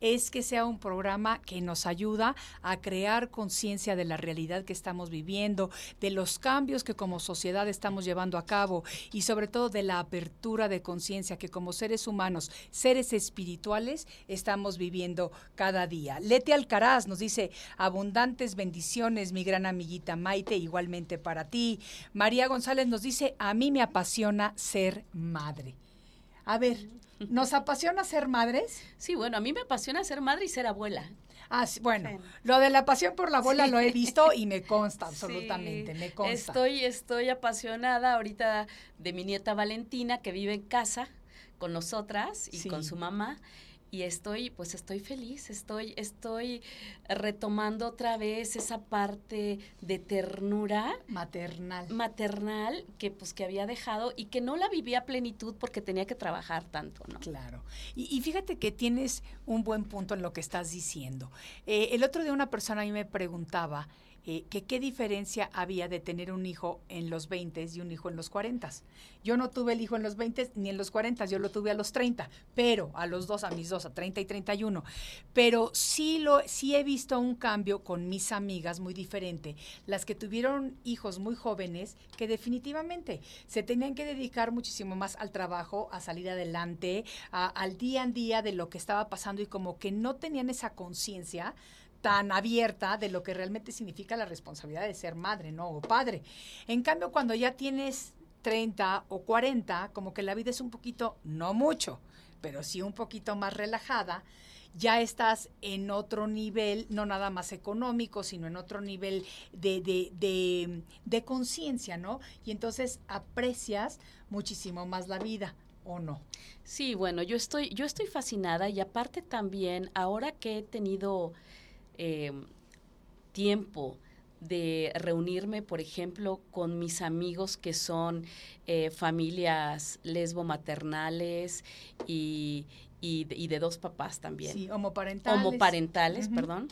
es que sea un programa que nos ayuda a crear conciencia de la realidad que estamos viviendo, de los cambios que como sociedad estamos llevando a cabo y sobre todo de la apertura de conciencia que como seres humanos, seres espirituales, estamos viviendo cada día. Leti Alcaraz nos dice, abundantes bendiciones, mi gran amiguita Maite, igualmente para ti. María González nos dice, a mí me apasiona ser madre. A ver, ¿nos apasiona ser madres? Sí, bueno, a mí me apasiona ser madre y ser abuela. Ah, sí, bueno, Sí. lo de la pasión por la abuela Sí. lo he visto y me consta absolutamente, me consta. Estoy, estoy apasionada ahorita de mi nieta Valentina que vive en casa con nosotras y con su mamá. Y estoy, pues estoy feliz, estoy, estoy retomando otra vez esa parte de ternura maternal. maternal que pues que había dejado y que no la vivía a plenitud porque tenía que trabajar tanto, ¿no? Claro. Y, y fíjate que tienes un buen punto en lo que estás diciendo. Eh, el otro día una persona a mí me preguntaba eh, que qué diferencia había de tener un hijo en los 20 y un hijo en los 40. Yo no tuve el hijo en los 20 ni en los 40, yo lo tuve a los 30, pero a los dos, a mis dos, a 30 y 31. Pero sí, lo, sí he visto un cambio con mis amigas muy diferente, las que tuvieron hijos muy jóvenes, que definitivamente se tenían que dedicar muchísimo más al trabajo, a salir adelante, al día a día de lo que estaba pasando y como que no tenían esa conciencia tan abierta de lo que realmente significa la responsabilidad de ser madre, ¿no? O padre. En cambio, cuando ya tienes 30 o 40, como que la vida es un poquito, no mucho, pero sí un poquito más relajada, ya estás en otro nivel, no nada más económico, sino en otro nivel de, de, de, de conciencia, ¿no? Y entonces aprecias muchísimo más la vida, ¿o no? Sí, bueno, yo estoy, yo estoy fascinada y aparte también, ahora que he tenido eh, tiempo de reunirme, por ejemplo, con mis amigos que son eh, familias lesbo-maternales y, y, de- y de dos papás también. Sí, homoparentales. homoparentales, perdón.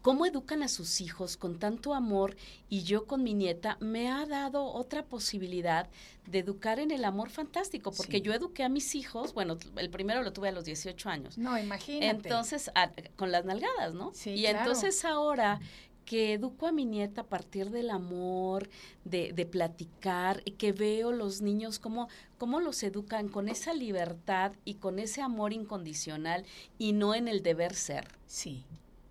¿Cómo educan a sus hijos con tanto amor? Y yo con mi nieta me ha dado otra posibilidad de educar en el amor fantástico, porque Sí. yo eduqué a mis hijos, bueno, el primero lo tuve a los 18 años. No, imagínate. Entonces, a- con las nalgadas, ¿no? Sí, y claro. entonces ahora que educo a mi nieta a partir del amor, de, de platicar, y que veo los niños cómo, cómo los educan con esa libertad y con ese amor incondicional y no en el deber ser. Sí.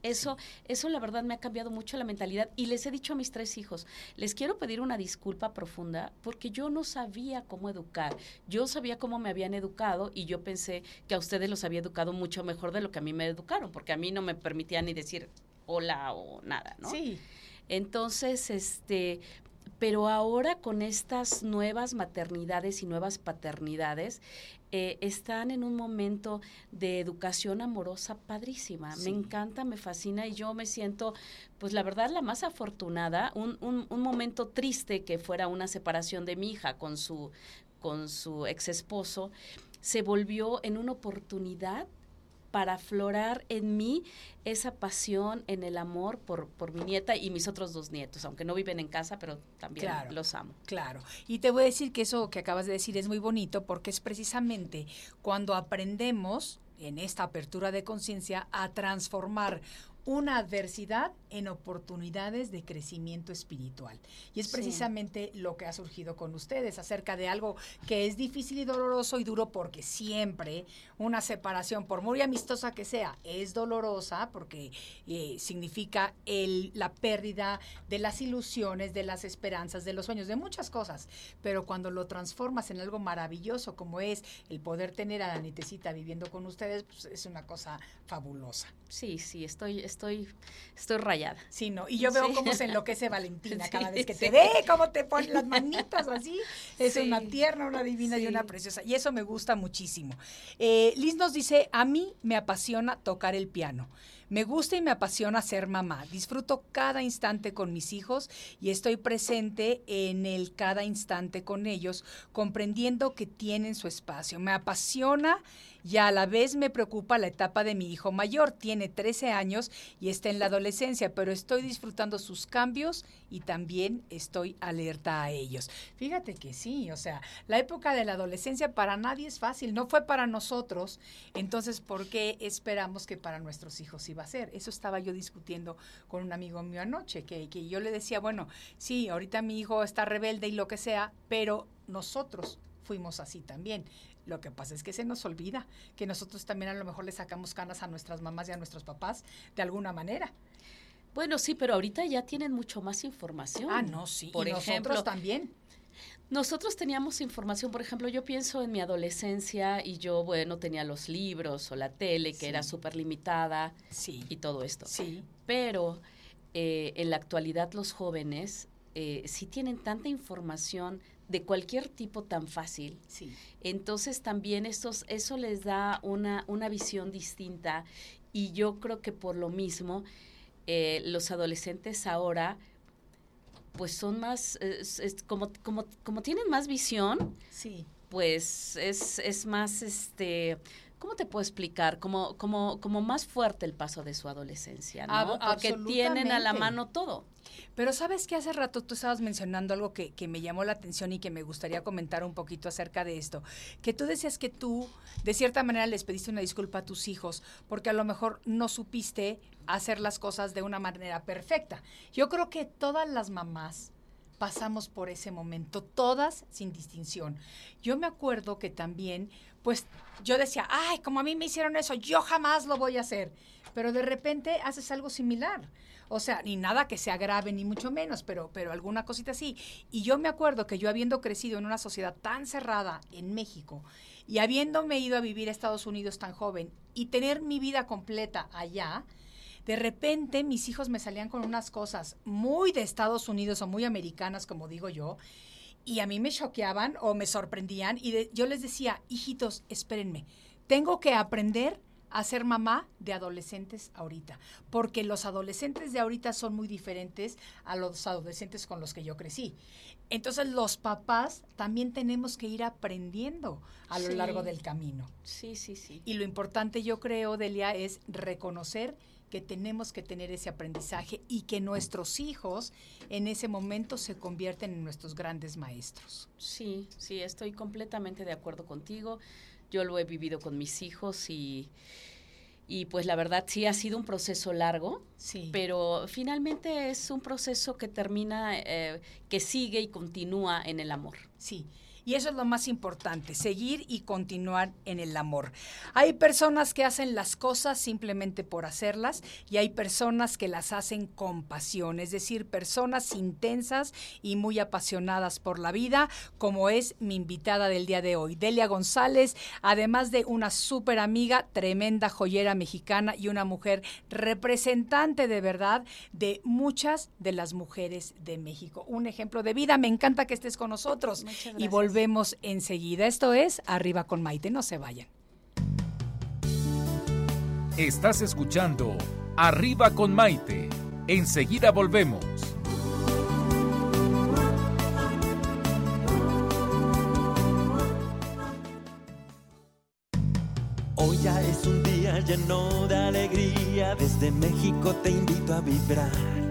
Eso, eso la verdad me ha cambiado mucho la mentalidad y les he dicho a mis tres hijos, les quiero pedir una disculpa profunda porque yo no sabía cómo educar, yo sabía cómo me habían educado y yo pensé que a ustedes los había educado mucho mejor de lo que a mí me educaron, porque a mí no me permitía ni decir hola o nada, ¿no? Sí. Entonces, este, pero ahora con estas nuevas maternidades y nuevas paternidades, eh, están en un momento de educación amorosa padrísima. Me encanta, me fascina y yo me siento, pues la verdad, la más afortunada. Un, un, un momento triste que fuera una separación de mi hija con su, con su ex esposo, se volvió en una oportunidad para aflorar en mí esa pasión en el amor por, por mi nieta y mis otros dos nietos, aunque no viven en casa, pero también los amo. Claro. Y te voy a decir que eso que acabas de decir es muy bonito porque es precisamente cuando aprendemos en esta apertura de conciencia a transformar una adversidad en oportunidades de crecimiento espiritual. Y es precisamente lo que ha surgido con ustedes acerca de algo que es difícil y doloroso y duro porque siempre una separación, por muy amistosa que sea, es dolorosa porque eh, significa el, la pérdida de las ilusiones, de las esperanzas, de los sueños, de muchas cosas. Pero cuando lo transformas en algo maravilloso como es el poder tener a la nitecita viviendo con ustedes, pues es una cosa fabulosa. Sí, sí, estoy, estoy, estoy rayada. Sí, no. Y yo veo cómo se enloquece Valentina cada vez que te ve, cómo te pone las manitas así. Es una tierna, una divina y una preciosa. Y eso me gusta muchísimo. Eh, Liz nos dice, a mí me apasiona tocar el piano. Me gusta y me apasiona ser mamá. Disfruto cada instante con mis hijos y estoy presente en el cada instante con ellos, comprendiendo que tienen su espacio. Me apasiona y a la vez me preocupa la etapa de mi hijo mayor. Tiene 13 años y está en la adolescencia, pero estoy disfrutando sus cambios y también estoy alerta a ellos. Fíjate que sí, o sea, la época de la adolescencia para nadie es fácil, no fue para nosotros, entonces, ¿por qué esperamos que para nuestros hijos iba a ser? Eso estaba yo discutiendo con un amigo mío anoche, que, que yo le decía, bueno, sí, ahorita mi hijo está rebelde y lo que sea, pero nosotros fuimos así también. Lo que pasa es que se nos olvida que nosotros también a lo mejor le sacamos canas a nuestras mamás y a nuestros papás de alguna manera. Bueno, sí, pero ahorita ya tienen mucho más información. Ah, no, sí. Por y ejemplo, nosotros también. Nosotros teníamos información, por ejemplo, yo pienso en mi adolescencia y yo, bueno, tenía los libros o la tele que era súper limitada sí. y todo esto. Sí. Pero eh, en la actualidad los jóvenes eh, sí tienen tanta información de cualquier tipo tan fácil. Sí. Entonces también estos, eso les da una, una visión distinta y yo creo que por lo mismo eh, los adolescentes ahora pues son más, como, como, como tienen más visión, sí. pues es, es más, este, ¿cómo te puedo explicar? Como, como, como más fuerte el paso de su adolescencia, ¿no? Porque tienen a la mano todo. Pero sabes que hace rato tú estabas mencionando algo que, que, me llamó la atención y que me gustaría comentar un poquito acerca de esto. Que tú decías que tú, de cierta manera, les pediste una disculpa a tus hijos porque a lo mejor no supiste hacer las cosas de una manera perfecta. Yo creo que todas las mamás pasamos por ese momento, todas sin distinción. Yo me acuerdo que también, pues yo decía, ay, como a mí me hicieron eso, yo jamás lo voy a hacer. Pero de repente haces algo similar. O sea, ni nada que sea grave, ni mucho menos, pero, pero alguna cosita así. Y yo me acuerdo que yo habiendo crecido en una sociedad tan cerrada en México y habiéndome ido a vivir a Estados Unidos tan joven y tener mi vida completa allá, de repente mis hijos me salían con unas cosas muy de Estados Unidos o muy americanas, como digo yo, y a mí me choqueaban o me sorprendían y yo les decía, hijitos, espérenme, tengo que aprender a ser mamá de adolescentes ahorita, porque los adolescentes de ahorita son muy diferentes a los adolescentes con los que yo crecí. Entonces los papás también tenemos que ir aprendiendo a lo largo del camino. Sí, sí, sí. Y lo importante yo creo, Delia, es reconocer que tenemos que tener ese aprendizaje y que nuestros hijos en ese momento se convierten en nuestros grandes maestros. Sí, sí, estoy completamente de acuerdo contigo. Yo lo he vivido con mis hijos y, y pues la verdad sí ha sido un proceso largo, sí. pero finalmente es un proceso que termina, eh, que sigue y continúa en el amor. Sí, Y eso es lo más importante, seguir y continuar en el amor. Hay personas que hacen las cosas simplemente por hacerlas y hay personas que las hacen con pasión, es decir, personas intensas y muy apasionadas por la vida, como es mi invitada del día de hoy, Delia González, además de una súper amiga, tremenda joyera mexicana y una mujer representante de verdad de muchas de las mujeres de México. Un ejemplo de vida, me encanta que estés con nosotros y volvemos enseguida. Esto es Arriba con Maite, no se vayan. Estás escuchando Arriba con Maite. Enseguida volvemos. Hoy ya es un día lleno de alegría, desde México te invito a vibrar.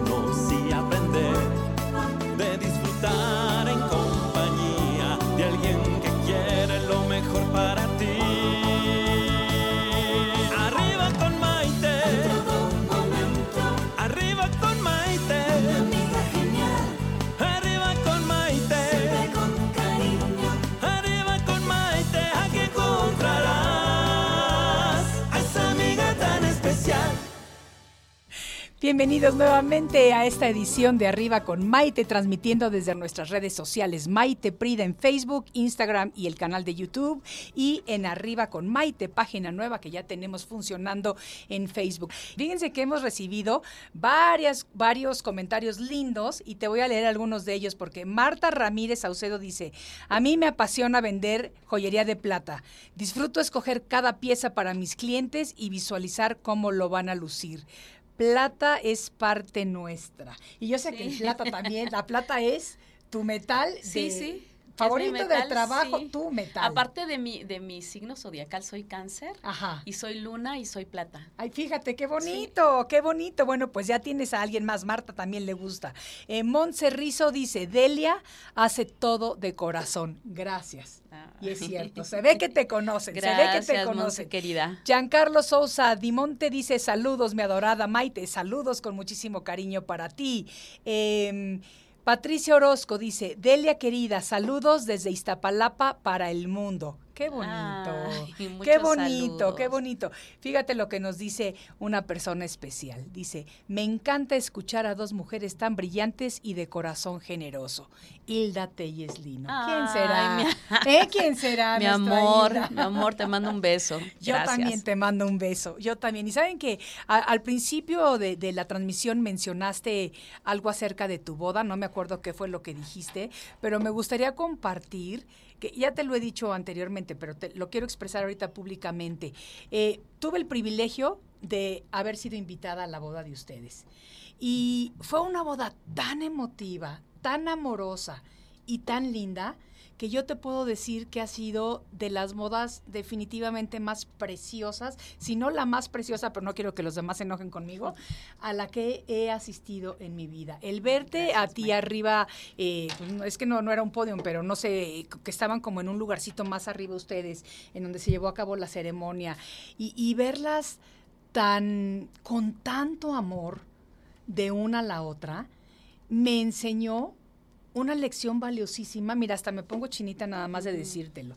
Bienvenidos nuevamente a esta edición de Arriba con Maite, transmitiendo desde nuestras redes sociales Maite Prida en Facebook, Instagram y el canal de YouTube y en Arriba con Maite, página nueva que ya tenemos funcionando en Facebook. Fíjense que hemos recibido varias, varios comentarios lindos y te voy a leer algunos de ellos porque Marta Ramírez Saucedo dice, a mí me apasiona vender joyería de plata. Disfruto escoger cada pieza para mis clientes y visualizar cómo lo van a lucir plata es parte nuestra. Y yo sé que el plata también, la plata es tu metal de- Sí, sí. Favorito del trabajo, sí. tu metal. Aparte de mi, de mi signo zodiacal, soy cáncer. Ajá. Y soy luna y soy plata. Ay, fíjate, qué bonito, qué bonito. Bueno, pues ya tienes a alguien más. Marta también le gusta. Eh, Montse Rizo dice, Delia hace todo de corazón. Gracias. Y es cierto, se ve que te conocen, se ve que te conocen. Monse, querida. Giancarlo Sousa Dimonte dice saludos, mi adorada Maite, saludos con muchísimo cariño para ti. Eh, Patricia Orozco dice, Delia querida, saludos desde Iztapalapa para el mundo. Qué bonito, Ay, qué bonito, qué bonito. Fíjate lo que nos dice una persona especial. Dice, me encanta escuchar a dos mujeres tan brillantes y de corazón generoso. Hilda Telles Lino. ¿Quién Ay, será? mi- ¿Eh? ¿Quién será? Mi amor, Hilda? mi amor, te mando un beso. Yo Gracias. también te mando un beso, yo también. Y saben que al principio de, de la transmisión mencionaste algo acerca de tu boda, no me acuerdo qué fue lo que dijiste, pero me gustaría compartir, que ya te lo he dicho anteriormente, pero te, lo quiero expresar ahorita públicamente. Eh, tuve el privilegio de haber sido invitada a la boda de ustedes. Y fue una boda tan emotiva, tan amorosa y tan linda que yo te puedo decir que ha sido de las bodas definitivamente más preciosas, si no la más preciosa, pero no quiero que los demás se enojen conmigo, a la que he asistido en mi vida. El verte a ti arriba, eh, pues, es que no, no era un podio, pero no sé, que estaban como en un lugarcito más arriba ustedes, en donde se llevó a cabo la ceremonia, y, y verlas tan, con tanto amor de una a la otra, me enseñó una lección valiosísima. Mira, hasta me pongo chinita nada más de decírtelo.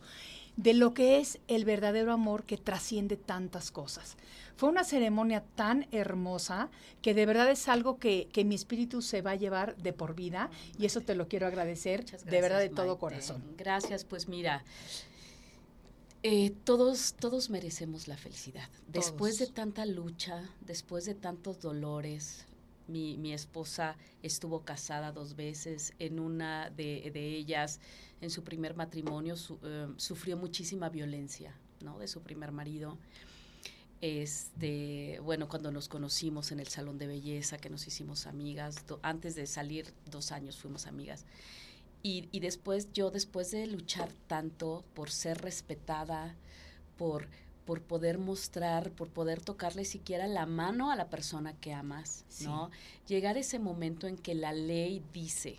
De lo que es el verdadero amor que trasciende tantas cosas. Fue una ceremonia tan hermosa que de verdad es algo que, que mi espíritu se va a llevar de por vida y eso te lo quiero agradecer de verdad de todo Maite. corazón. Gracias, pues mira, eh, todos, todos merecemos la felicidad. Después de tanta lucha, después de tantos dolores, mi, mi esposa estuvo casada dos veces, en una de, de ellas, en su primer matrimonio, su- eh, sufrió muchísima violencia, ¿no? De su primer marido. Este, bueno, cuando nos conocimos en el salón de belleza, que nos hicimos amigas, do- antes de salir, dos años fuimos amigas. Y, y después, yo después de luchar tanto por ser respetada, por, por poder mostrar, por poder tocarle siquiera la mano a la persona que amas, Sí. ¿no? Llegar ese momento en que la ley dice,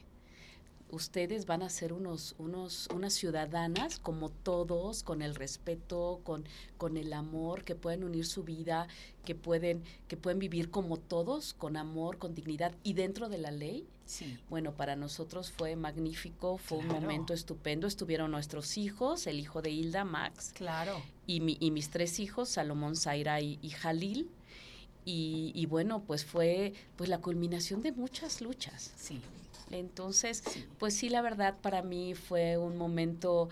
ustedes van a ser unos, unos, unas ciudadanas como todos, con el respeto, con, con el amor, que pueden unir su vida, que pueden, que pueden vivir como todos, con amor, con dignidad y dentro de la ley. Sí. Bueno, para nosotros fue magnífico, fue un momento estupendo. Estuvieron nuestros hijos, el hijo de Hilda, Max. Claro. Y, mi, y mis tres hijos, Salomón, Zaira y, y Jalil. Y, y, bueno, pues fue pues la culminación de muchas luchas. Sí. Entonces, pues sí, la verdad para mí fue un momento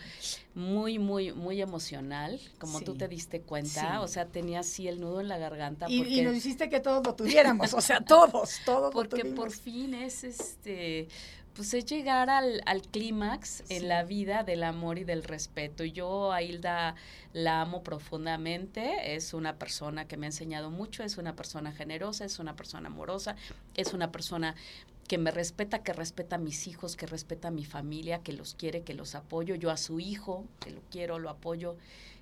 muy, muy, muy emocional, como tú te diste cuenta. O sea, tenía así el nudo en la garganta. Y, y nos hiciste que todos lo tuviéramos, o sea, todos, todos Porque por fin es este pues es llegar al, al clímax en la vida del amor y del respeto. Yo a Hilda la amo profundamente, es una persona que me ha enseñado mucho, es una persona generosa, es una persona amorosa, es una persona que me respeta, que respeta a mis hijos, que respeta a mi familia, que los quiere, que los apoyo, yo a su hijo, que lo quiero, lo apoyo.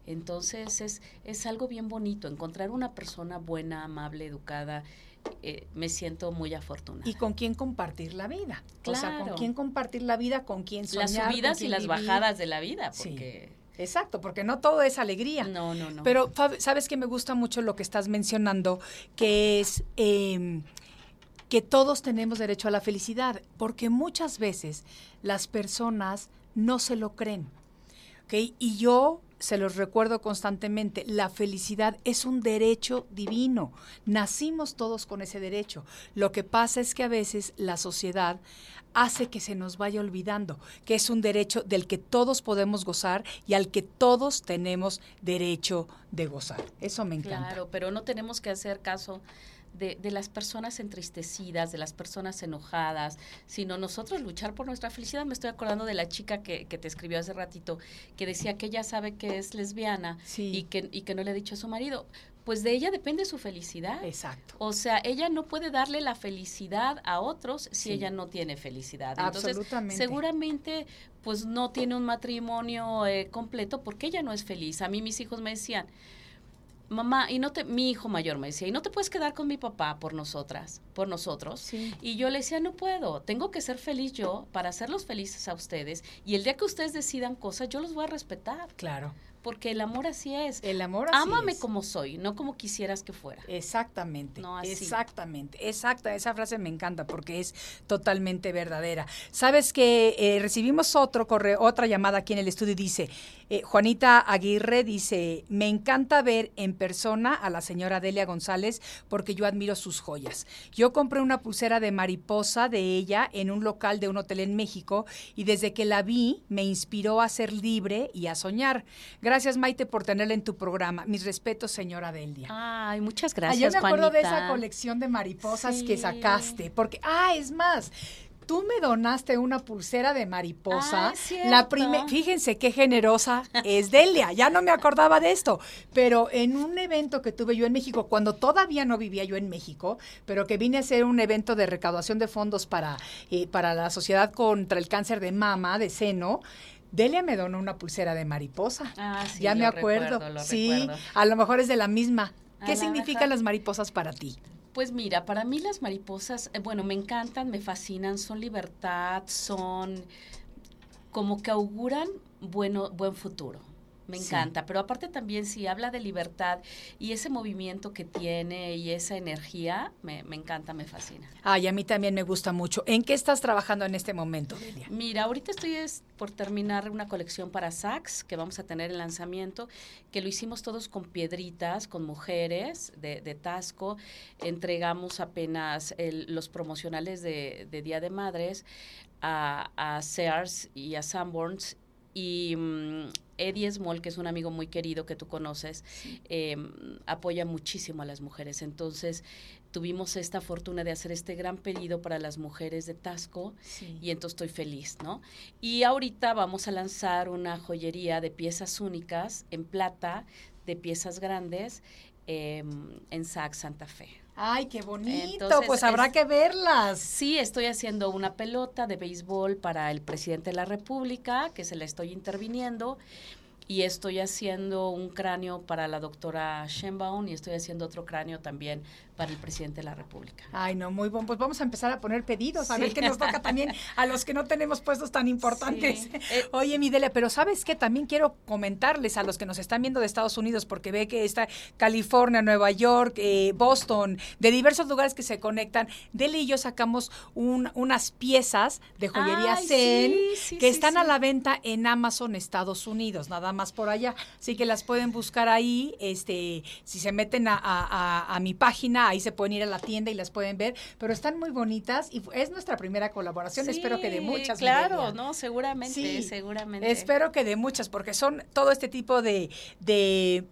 Entonces es, es algo bien bonito, encontrar una persona buena, amable, educada, eh, me siento muy afortunada. Y con quién compartir la vida. Claro. O sea, con quién compartir la vida, con quién soñar. Las subidas y las vivir. bajadas de la vida, porque... Sí. Exacto, porque no todo es alegría. No, no, no. Pero sabes que me gusta mucho lo que estás mencionando, que es eh, que todos tenemos derecho a la felicidad, porque muchas veces las personas no se lo creen. Y yo se los recuerdo constantemente, la felicidad es un derecho divino. Nacimos todos con ese derecho. Lo que pasa es que a veces la sociedad hace que se nos vaya olvidando que es un derecho del que todos podemos gozar y al que todos tenemos derecho de gozar. Eso me encanta. Claro, pero no tenemos que hacer caso de, de, las personas entristecidas, de las personas enojadas, sino nosotros luchar por nuestra felicidad. Me estoy acordando de la chica que, que te escribió hace ratito, que decía que ella sabe que es lesbiana sí. y, que, y que no le ha dicho a su marido. Pues de ella depende su felicidad. Exacto. O sea, ella no puede darle la felicidad a otros si sí. ella no tiene felicidad. Entonces, seguramente, pues no tiene un matrimonio eh, completo porque ella no es feliz. A mí mis hijos me decían, mamá, y no te, mi hijo mayor me decía, y no te puedes quedar con mi papá por nosotras, por nosotros. Sí. Y yo le decía, no puedo, tengo que ser feliz yo para hacerlos felices a ustedes. Y el día que ustedes decidan cosas, yo los voy a respetar. Claro. Porque el amor así es. El amor así Ámame es. como soy, no como quisieras que fuera. Exactamente. No así. Exactamente. Exacta. Esa frase me encanta porque es totalmente verdadera. Sabes que eh, recibimos otro correo, otra llamada aquí en el estudio y dice, eh, Juanita Aguirre dice, me encanta ver en persona a la señora Delia González porque yo admiro sus joyas. Yo compré una pulsera de mariposa de ella en un local de un hotel en México y desde que la vi me inspiró a ser libre y a soñar. Gracias, Maite, por tenerla en tu programa. Mis respetos, señora Delia. Ay, muchas gracias, Ayer me acuerdo Juanita. de esa colección de mariposas Sí. que sacaste, porque, ah, es más, tú me donaste una pulsera de mariposa. Ah, la prime- fíjense qué generosa es Delia, ya no me acordaba de esto, pero en un evento que tuve yo en México, cuando todavía no vivía yo en México, pero que vine a hacer un evento de recaudación de fondos para, eh, para la Sociedad contra el Cáncer de Mama, de seno, Delia me donó una pulsera de mariposa. Ah, sí, ya me acuerdo. recuerdo, sí, recuerdo. a lo mejor es de la misma. ¿Qué significan las mariposas para ti? Pues mira, para mí las mariposas, eh, bueno, me encantan, me fascinan, son libertad, son como que auguran bueno, buen futuro. Me Sí. encanta, pero aparte también si habla de libertad y ese movimiento que tiene y esa energía, me, me encanta, me fascina. Ay, a mí también me gusta mucho. ¿En qué estás trabajando en este momento, Delia? Mira, ahorita estoy es por terminar una colección para Saks que vamos a tener el lanzamiento, que lo hicimos todos con piedritas, con mujeres de, de Tasco. Entregamos apenas el- los promocionales de, de Día de Madres a, a Sears y a Sanborns. Y mm, Eddie Small, que es un amigo muy querido que tú conoces, eh, apoya muchísimo a las mujeres. Entonces, tuvimos esta fortuna de hacer este gran pedido para las mujeres de Tasco y entonces estoy feliz, ¿no? Y ahorita vamos a lanzar una joyería de piezas únicas en plata, de piezas grandes, eh, en Saks Santa Fe. Ay, qué bonito. Entonces, pues habrá es- que verlas. Sí, estoy haciendo una pelota de béisbol para el presidente de la República, que se la estoy interviniendo. Y estoy haciendo un cráneo para la doctora Shenbaum y estoy haciendo otro cráneo también para el presidente de la República. Ay, no, muy bueno. Pues vamos a empezar a poner pedidos, a ver qué nos toca también a los que no tenemos puestos tan importantes. Eh, Oye, Midelia, pero ¿sabes qué? También quiero comentarles a los que nos están viendo de Estados Unidos, porque ve que está California, Nueva York, eh, Boston, de diversos lugares que se conectan. Dele y yo sacamos unas piezas de joyería Zen que están a la venta en Amazon Estados Unidos, nada más por allá. Así que las pueden buscar ahí. Este, si se meten a, a mi página, ahí se pueden ir a la tienda y las pueden ver, pero están muy bonitas y es nuestra primera colaboración, espero que de muchas. Claro, no, seguramente, seguramente. Espero que de muchas, porque son todo este tipo de, de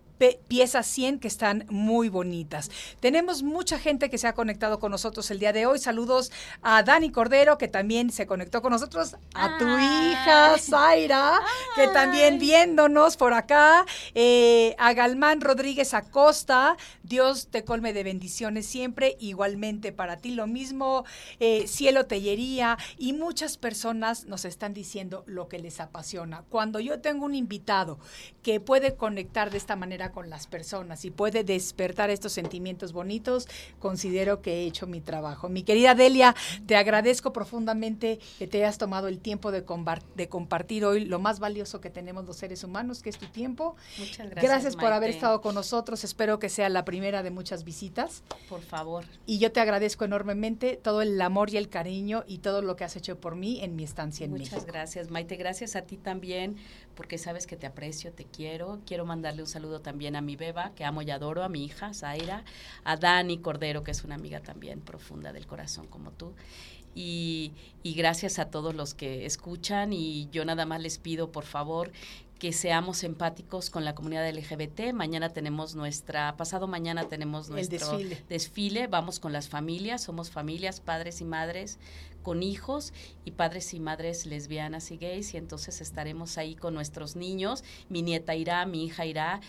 piezas 100 que están muy bonitas. Tenemos mucha gente que se ha conectado con nosotros el día de hoy. Saludos a Dani Cordero, que también se conectó con nosotros, a tu hija Zaira, que también viéndonos por acá, eh, a Galmán Rodríguez Acosta, Dios te colme de bendiciones siempre, igualmente para ti lo mismo, eh, Cielo Tellería, y muchas personas nos están diciendo lo que les apasiona. Cuando yo tengo un invitado que puede conectar de esta manera con las personas y puede despertar estos sentimientos bonitos, considero que he hecho mi trabajo. Mi querida Delia, te agradezco profundamente que te hayas tomado el tiempo de, de compartir hoy lo más valioso que tenemos los seres humanos, que es tu tiempo. Muchas gracias. Gracias por haber estado con nosotros. Espero que sea la primera de muchas visitas. Por favor. Y yo te agradezco enormemente todo el amor y el cariño y todo lo que has hecho por mí en mi estancia en México. Muchas gracias, Maite. Gracias a ti también, porque sabes que te aprecio, te quiero. Quiero mandarle un saludo también a mi beba, que amo y adoro, a mi hija, Zaira, a Dani Cordero, que es una amiga también profunda del corazón como tú. Y, y, gracias a todos los que escuchan y yo nada más les pido por favor que seamos empáticos con la comunidad LGBT. Mañana tenemos nuestra, pasado mañana tenemos nuestro desfile. desfile. Vamos con las familias, somos familias, padres y madres con hijos y padres y madres lesbianas y gays y entonces estaremos ahí con nuestros niños. Mi nieta irá, mi hija irá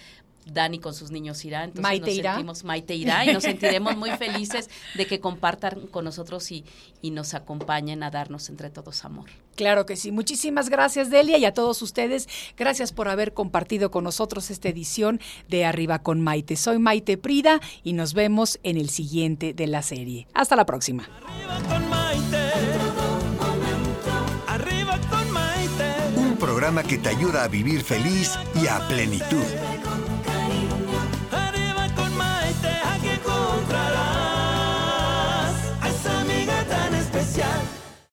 Dani con sus niños irá, entonces Maite nos irá. sentimos, Maite irá y nos sentiremos muy felices de que compartan con nosotros y, y nos acompañen a darnos entre todos amor. Claro que sí. Muchísimas gracias, Delia, y a todos ustedes. Gracias por haber compartido con nosotros esta edición de Arriba con Maite. Soy Maite Prida y nos vemos en el siguiente de la serie. Hasta la próxima. Arriba con Maite. Arriba con Maite. Un programa que te ayuda a vivir feliz y a plenitud.